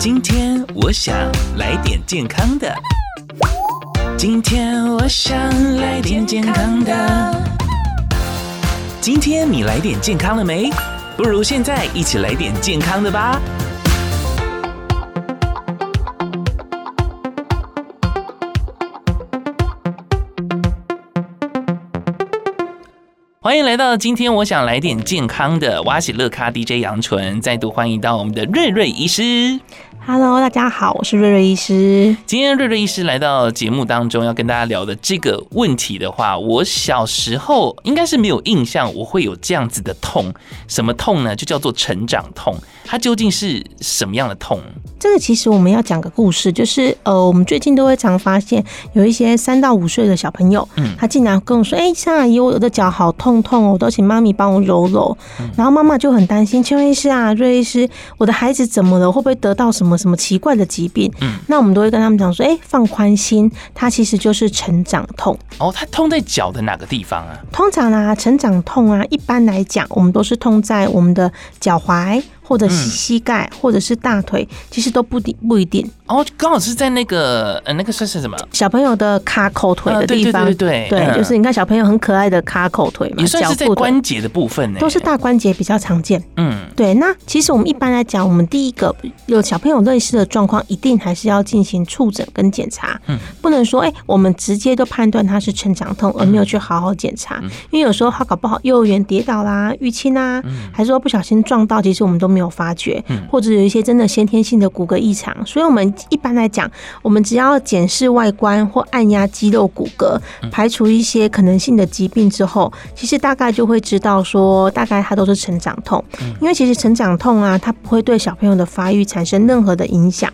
今天我想来点健康的。今天我想来点健康的。今天你来点健康了没？不如现在一起来点健康的吧。欢迎来到今天，我想来点健康的。哇喜乐咖 DJ 杨纯，再度欢迎到我们的瑞瑞医师。Hello，大家好，我是瑞瑞医师。今天瑞瑞医师来到节目当中，要跟大家聊的这个问题的话，我小时候应该是没有印象，我会有这样子的痛。什么痛呢？就叫做成长痛。它究竟是什么样的痛？这个其实我们要讲个故事，就是呃，我们最近都会常发现有一些三到五岁的小朋友，嗯，他竟然跟我说：“哎，夏阿姨，我的脚好痛痛哦，我都请妈咪帮我揉揉。”然后妈妈就很担心：“邱医师啊，瑞医师，我的孩子怎么了？会不会得到什么？”什么奇怪的疾病？嗯，那我们都会跟他们讲说，哎、欸，放宽心，它其实就是成长痛。哦，它痛在脚的哪个地方啊？通常啊，成长痛啊，一般来讲，我们都是痛在我们的脚踝。或者是膝盖，或者是大腿，其实都不定不一定。哦，刚好是在那个呃，那个算是什么？小朋友的卡口腿的地方，对对对对，就是你看小朋友很可爱的卡口腿嘛，也算是在关节的部分呢，都是大关节比较常见。嗯，对。那其实我们一般来讲，我们第一个有小朋友类似的状况，一定还是要进行触诊跟检查。嗯，不能说哎，我们直接就判断他是成长痛，而没有去好好检查。因为有时候他搞不好幼儿园跌倒啦、淤青啊，还是说不小心撞到，其实我们都没有发觉。或者有一些真的先天性的骨骼异常，所以我们一般来讲，我们只要检视外观或按压肌肉骨骼，排除一些可能性的疾病之后，其实大概就会知道说，大概它都是成长痛。因为其实成长痛啊，它不会对小朋友的发育产生任何的影响，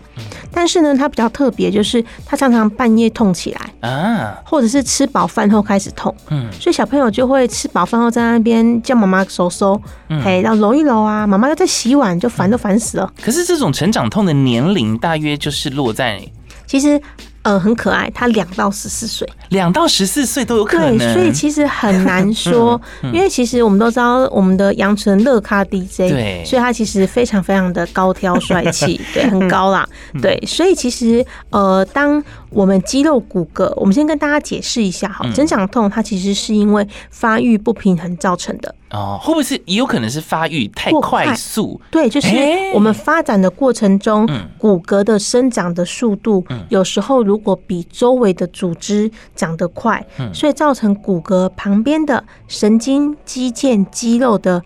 但是呢，它比较特别，就是它常常半夜痛起来啊，或者是吃饱饭后开始痛，嗯，所以小朋友就会吃饱饭后在那边叫妈妈收收，嘿，然后揉一揉啊，妈妈又在洗碗，就烦都烦死了。可是这种成长痛的年龄大约就是落在，其实。呃，很可爱，他两到十四岁，两到十四岁都有可能，对，所以其实很难说，因为其实我们都知道，我们的杨纯乐咖 DJ，对，所以他其实非常非常的高挑帅气，对，很高啦，对，所以其实呃，当我们肌肉骨骼，我们先跟大家解释一下哈，成长痛它其实是因为发育不平衡造成的。哦，会不会是也有可能是发育太快速？对，就是我们发展的过程中，骨骼的生长的速度，有时候如果比周围的组织长得快，所以造成骨骼旁边的神经、肌腱、肌肉的。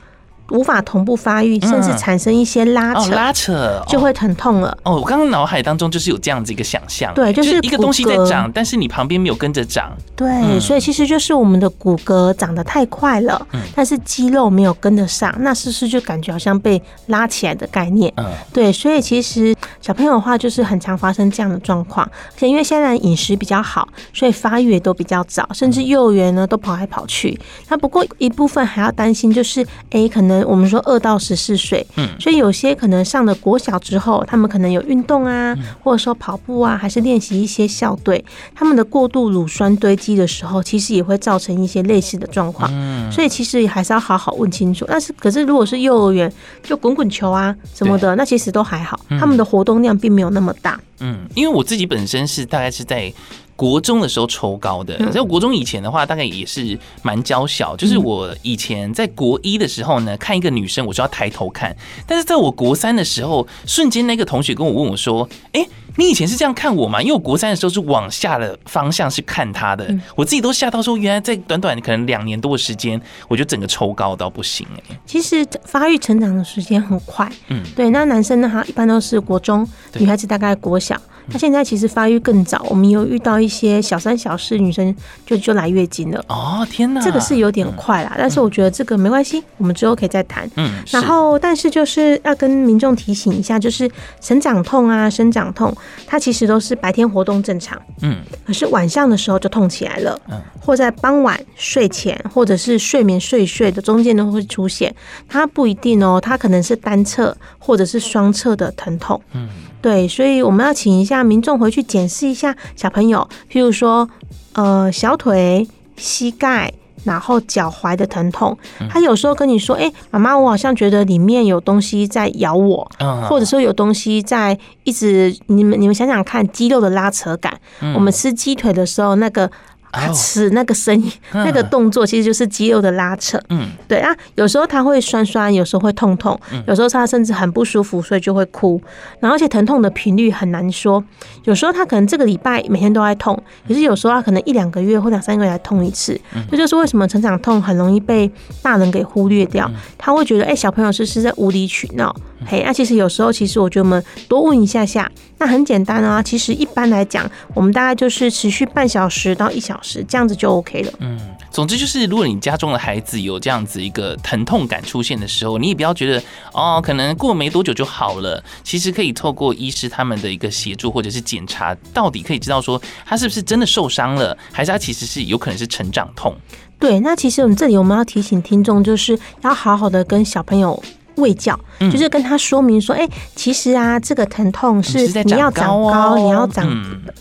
无法同步发育，甚至产生一些拉扯，拉扯就会疼痛了。哦，我刚刚脑海当中就是有这样子一个想象，对，就是一个东西在长，但是你旁边没有跟着长。对，所以其实就是我们的骨骼长得太快了，但是肌肉没有跟得上，那是不是就感觉好像被拉起来的概念？嗯，对，所以其实小朋友的话就是很常发生这样的状况，而且因为现在饮食比较好，所以发育也都比较早，甚至幼儿园呢都跑来跑去。那不过一部分还要担心，就是哎，可能。我们说二到十四岁，嗯，所以有些可能上了国小之后，他们可能有运动啊，或者说跑步啊，还是练习一些校队，他们的过度乳酸堆积的时候，其实也会造成一些类似的状况。嗯，所以其实还是要好好问清楚。但是，可是如果是幼儿园，就滚滚球啊什么的，那其实都还好，他们的活动风量并没有那么大。嗯，因为我自己本身是大概是在。国中的时候抽高的，在国中以前的话，大概也是蛮娇小。就是我以前在国一的时候呢，看一个女生，我就要抬头看。但是在我国三的时候，瞬间那个同学跟我问我说：“哎，你以前是这样看我吗？”因为我国三的时候是往下的方向是看她的，我自己都吓到说，原来在短短可能两年多的时间，我就整个抽高到不行哎。其实发育成长的时间很快，嗯，对。那男生呢，他一般都是国中，女孩子大概国小。他现在其实发育更早，我们有遇到一些小三小四女生就就来月经了。哦，天哪，这个是有点快啦，但是我觉得这个没关系，我们之后可以再谈。嗯，然后但是就是要跟民众提醒一下，就是生长痛啊、生长痛，它其实都是白天活动正常，嗯，可是晚上的时候就痛起来了，嗯，或在傍晚睡前或者是睡眠睡睡的中间都会出现，它不一定哦，它可能是单侧或者是双侧的疼痛，嗯。对，所以我们要请一下民众回去检视一下小朋友，譬如说，呃，小腿、膝盖、然后脚踝的疼痛，他有时候跟你说：“哎，妈妈，我好像觉得里面有东西在咬我，或者说有东西在一直……你们你们想想看，肌肉的拉扯感，我们吃鸡腿的时候那个。”啊，吃那个声音，那个动作其实就是肌肉的拉扯。嗯，对啊，有时候他会酸酸，有时候会痛痛，有时候他甚至很不舒服，所以就会哭。然后而且疼痛的频率很难说，有时候他可能这个礼拜每天都在痛，可是有时候他可能一两个月或两三个月来痛一次。这就是为什么成长痛很容易被大人给忽略掉。他会觉得，哎，小朋友是是在无理取闹。嘿，那其实有时候，其实我觉得我们多问一下下，那很简单啊。其实一般来讲，我们大概就是持续半小时到一小时这样子就 OK 了。嗯，总之就是，如果你家中的孩子有这样子一个疼痛感出现的时候，你也不要觉得哦，可能过没多久就好了。其实可以透过医师他们的一个协助或者是检查，到底可以知道说他是不是真的受伤了，还是他其实是有可能是成长痛。对，那其实我们这里我们要提醒听众，就是要好好的跟小朋友。卫教就是跟他说明说，哎、欸，其实啊，这个疼痛是你要长高，你要长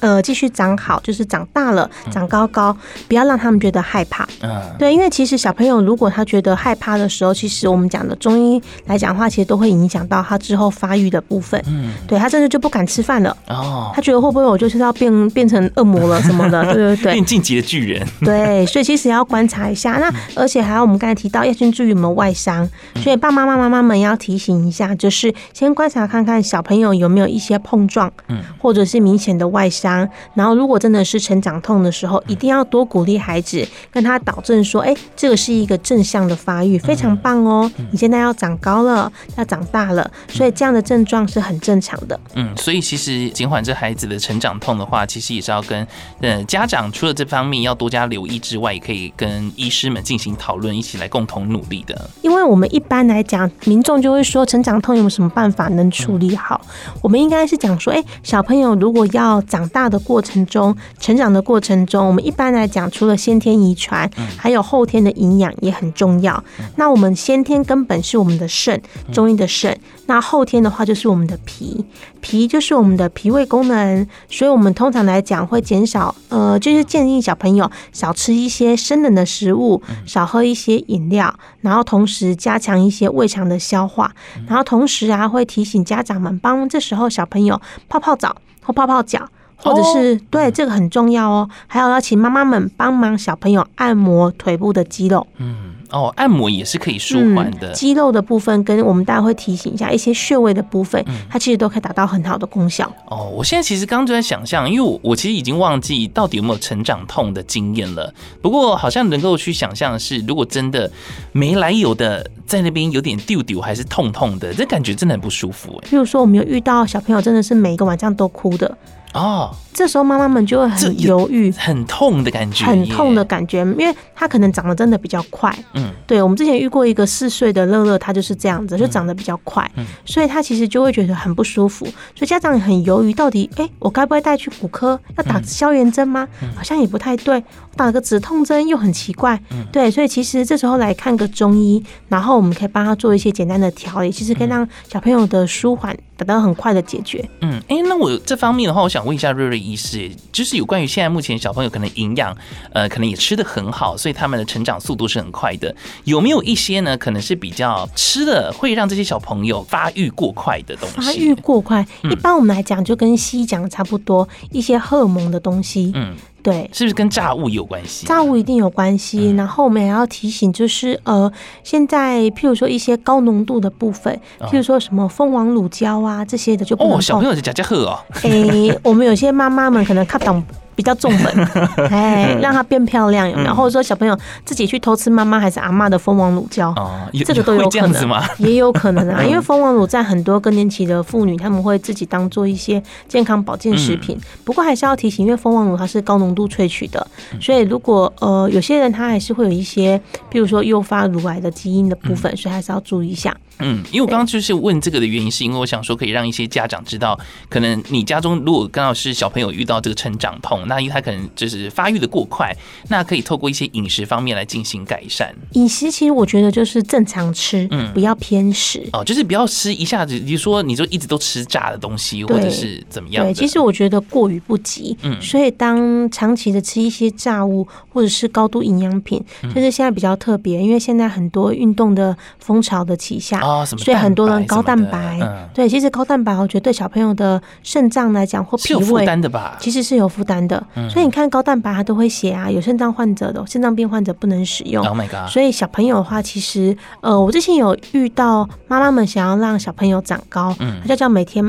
呃继续长好，就是长大了长高高，不要让他们觉得害怕。嗯，对，因为其实小朋友如果他觉得害怕的时候，其实我们讲的中医来讲的话，其实都会影响到他之后发育的部分。嗯，对他甚至就不敢吃饭了。哦，他觉得会不会我就是要变变成恶魔了什么的？对对对，变进级的巨人。对，所以其实要观察一下。那而且还有我们刚才提到要先注意有没有外伤，所以爸爸妈妈妈妈。我们要提醒一下，就是先观察看看小朋友有没有一些碰撞，嗯，或者是明显的外伤。然后，如果真的是成长痛的时候，一定要多鼓励孩子，跟他导正说：“哎，这个是一个正向的发育，非常棒哦！你现在要长高了，要长大了，所以这样的症状是很正常的。”嗯，所以其实减缓这孩子的成长痛的话，其实也是要跟呃家长除了这方面要多加留意之外，也可以跟医师们进行讨论，一起来共同努力的。因为我们一般来讲，民众就会说，成长痛有什么办法能处理好？我们应该是讲说，哎，小朋友如果要长大的过程中，成长的过程中，我们一般来讲，除了先天遗传，还有后天的营养也很重要。那我们先天根本是我们的肾，中医的肾。那后天的话就是我们的脾，脾就是我们的脾胃功能。所以我们通常来讲会减少，呃，就是建议小朋友少吃一些生冷的食物，少喝一些饮料，然后同时加强一些胃肠的消化。然后同时啊，会提醒家长们帮这时候小朋友泡泡澡或泡泡脚，或者是对这个很重要哦。还有要请妈妈们帮忙小朋友按摩腿部的肌肉。嗯。哦，按摩也是可以舒缓的。肌肉的部分跟我们大家会提醒一下一些穴位的部分，它其实都可以达到很好的功效。哦，我现在其实刚刚就在想象，因为我我其实已经忘记到底有没有成长痛的经验了。不过好像能够去想象的是，如果真的没来由的在那边有点丢丢还是痛痛的，这感觉真的很不舒服哎。比如说，我们有遇到小朋友真的是每一个晚上都哭的。哦，这时候妈妈们就会很犹豫，很痛的感觉，很痛的感觉，因为他可能长得真的比较快。嗯，对，我们之前遇过一个四岁的乐乐，他就是这样子，就长得比较快，嗯，所以他其实就会觉得很不舒服，所以家长也很犹豫，到底哎，我该不该带去骨科？要打消炎针吗？好像也不太对，打个止痛针又很奇怪。对，所以其实这时候来看个中医，然后我们可以帮他做一些简单的调理，其实可以让小朋友的舒缓得到很快的解决。嗯，哎，那我这方面的话，我想。想问一下瑞瑞医师，就是有关于现在目前小朋友可能营养，呃，可能也吃的很好，所以他们的成长速度是很快的。有没有一些呢？可能是比较吃的会让这些小朋友发育过快的东西？发育过快，一般我们来讲就跟西医讲的差不多，一些荷尔蒙的东西。嗯。对，是不是跟炸物有关系？炸物一定有关系。嗯、然后我们也要提醒，就是呃，现在譬如说一些高浓度的部分，譬如说什么蜂王乳胶啊这些的就不能。哦，小朋友就加加喝哦。哎、欸，我们有些妈妈们可能看懂。比较重本，哎，让它变漂亮有没有？或者说小朋友自己去偷吃妈妈还是阿妈的蜂王乳胶，哦这个都有可能，也有可能啊。因为蜂王乳在很多更年期的妇女，他们会自己当做一些健康保健食品。不过还是要提醒，因为蜂王乳它是高浓度萃取的，所以如果呃有些人他还是会有一些，比如说诱发乳癌的基因的部分，所以还是要注意一下。嗯，因为我刚刚就是问这个的原因，是因为我想说可以让一些家长知道，可能你家中如果刚好是小朋友遇到这个成长痛。那因为他可能就是发育的过快，那可以透过一些饮食方面来进行改善。饮食其实我觉得就是正常吃，嗯，不要偏食哦，就是不要吃一下子，比如说你就一直都吃炸的东西，或者是怎么样。对，其实我觉得过于不及，嗯，所以当长期的吃一些炸物或者是高度营养品，就是现在比较特别，因为现在很多运动的风潮的旗下啊，哦，所以很多人高蛋白，嗯，对，其实高蛋白我觉得对小朋友的肾脏来讲或脾胃负担的吧，其实是有负担的，所以你看高蛋白它都会写啊，有肾脏患者的肾脏病患者不能使用。Oh my god！所以小朋友的话，其实呃，我之前有遇到妈妈们想要让小朋友长高，嗯，他就叫每天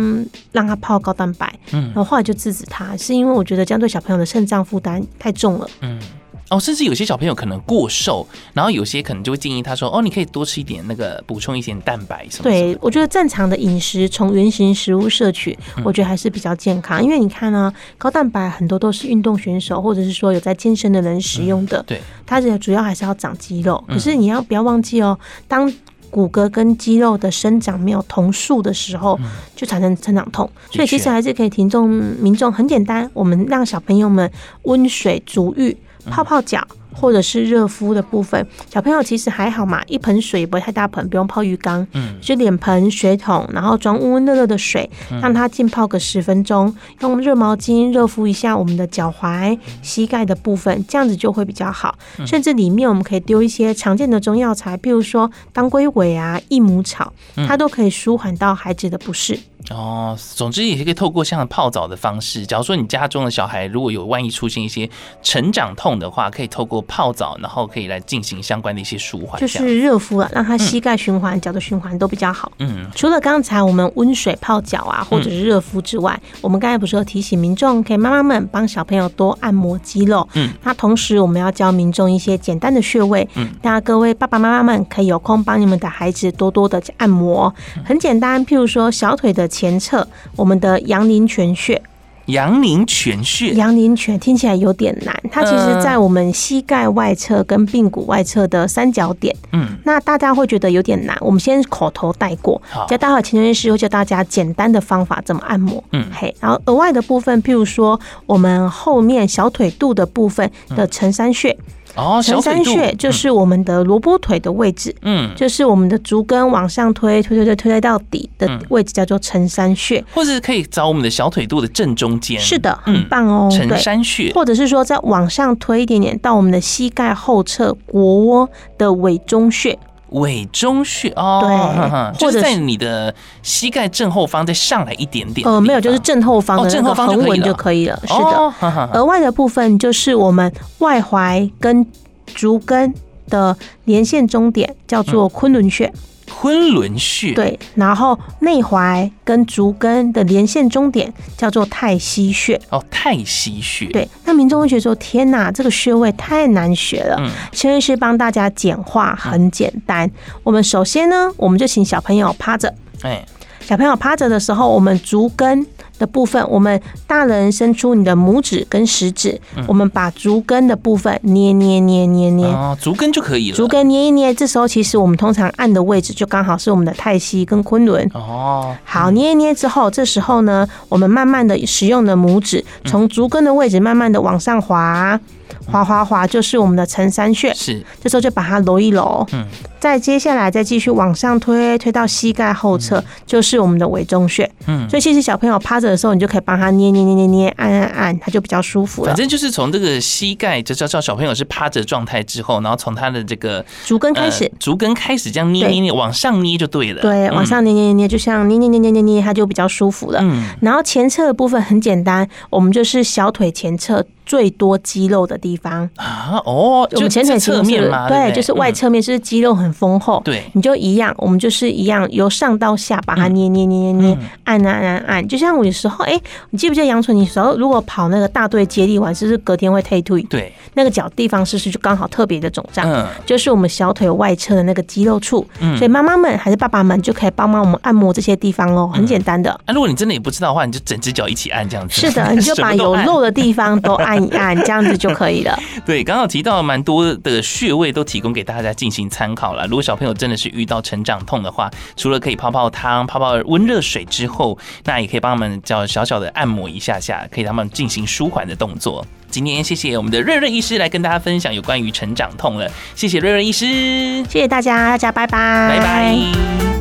让他泡高蛋白，嗯，然后后来就制止他，是因为我觉得这样对小朋友的肾脏负担太重了，嗯。哦，甚至有些小朋友可能过瘦，然后有些可能就会建议他说：“哦，你可以多吃一点那个，补充一些蛋白什么。”对，我觉得正常的饮食从原型食物摄取，我觉得还是比较健康。嗯、因为你看呢，高蛋白很多都是运动选手或者是说有在健身的人使用的。嗯、对，它的主要还是要长肌肉。可是你要不要忘记哦，当骨骼跟肌肉的生长没有同速的时候，就产生成长痛。所以其实还是可以听众民众很简单，我们让小朋友们温水足浴。泡泡脚或者是热敷的部分，小朋友其实还好嘛，一盆水也不会太大盆，不用泡浴缸，嗯，就脸盆、水桶，然后装温温热热的水，让它浸泡个十分钟，用热毛巾热敷一下我们的脚踝、膝盖的部分，这样子就会比较好。甚至里面我们可以丢一些常见的中药材，譬如说当归尾啊、益母草，它都可以舒缓到孩子的不适。哦，总之也是可以透过像泡澡的方式。假如说你家中的小孩如果有万一出现一些成长痛的话，可以透过泡澡，然后可以来进行相关的一些舒缓，就是热敷啊，让他膝盖循环、脚、嗯、的循环都比较好。嗯，除了刚才我们温水泡脚啊，或者是热敷之外，嗯、我们刚才不是有提醒民众，可以妈妈们帮小朋友多按摩肌肉。嗯，那同时我们要教民众一些简单的穴位。嗯，那各位爸爸妈妈们可以有空帮你们的孩子多多的按摩，很简单，譬如说小腿的。前侧，我们的阳陵泉穴，阳陵泉穴，阳陵泉听起来有点难，它其实在我们膝盖外侧跟髌骨外侧的三角点。嗯，那大家会觉得有点难，我们先口头带过，教大家前面师会教大家简单的方法怎么按摩。嗯，嘿，然后额外的部分，譬如说我们后面小腿肚的部分的承山穴。哦，承山穴就是我们的萝卜腿的位置，嗯，就是我们的足跟往上推，推推推推到底的位置叫做承山穴，或者是可以找我们的小腿肚的正中间，是的，很棒哦，承山穴，或者是说再往上推一点点到我们的膝盖后侧腘窝的尾中穴。委中穴哦，对，或者在你的膝盖正后方再上来一点点。呃，没有，就是正后方的正后方横纹就可以了。是的，额外的部分就是我们外踝跟足跟的连线中点，叫做昆仑穴。昆仑穴对，然后内踝跟足跟的连线终点叫做太溪穴哦，太溪穴对。那民众会觉得说：“天哪，这个穴位太难学了。”嗯，陈医师帮大家简化，很简单。我们首先呢，我们就请小朋友趴着。哎，小朋友趴着的时候，我们足跟。的部分，我们大人伸出你的拇指跟食指，嗯、我们把足跟的部分捏捏捏捏捏，哦，足跟就可以了。足跟捏一捏，这时候其实我们通常按的位置就刚好是我们的太溪跟昆仑。哦，好，捏一捏之后，这时候呢，我们慢慢的使用的拇指从足跟的位置慢慢的往上滑。滑滑滑就是我们的承山穴，是，这时候就把它揉一揉，嗯，再接下来再继续往上推，推到膝盖后侧，嗯、就是我们的委中穴，嗯，所以其实小朋友趴着的时候，你就可以帮他捏捏捏捏捏，按按按，他就比较舒服了。反正就是从这个膝盖，就叫叫小朋友是趴着状态之后，然后从他的这个足跟开始，呃、足跟开始这样捏捏捏，往上捏就对了，对，往上捏捏捏捏，就像捏捏捏捏捏捏，他就比较舒服了。嗯，然后前侧的部分很简单，我们就是小腿前侧。最多肌肉的地方啊，哦，我们前腿侧面嘛，对，就是外侧面是肌肉很丰厚，对，你就一样，我们就是一样，由上到下把它捏捏捏捏捏，按按按按，就像我有时候，哎，你记不记得杨纯？你时候如果跑那个大队接力完，是不是隔天会退退？对，那个脚地方是不是就刚好特别的肿胀？嗯，就是我们小腿外侧的那个肌肉处。嗯，所以妈妈们还是爸爸们就可以帮忙我们按摩这些地方哦，很简单的。那如果你真的也不知道的话，你就整只脚一起按这样子。是的，你就把有肉的地方都按。按一按，这样子就可以了。对，刚好提到蛮多的穴位都提供给大家进行参考了。如果小朋友真的是遇到成长痛的话，除了可以泡泡汤、泡泡温热水之后，那也可以帮他们叫小小的按摩一下下，可以让他们进行舒缓的动作。今天谢谢我们的瑞瑞医师来跟大家分享有关于成长痛了，谢谢瑞瑞医师，谢谢大家，大家拜拜，拜拜。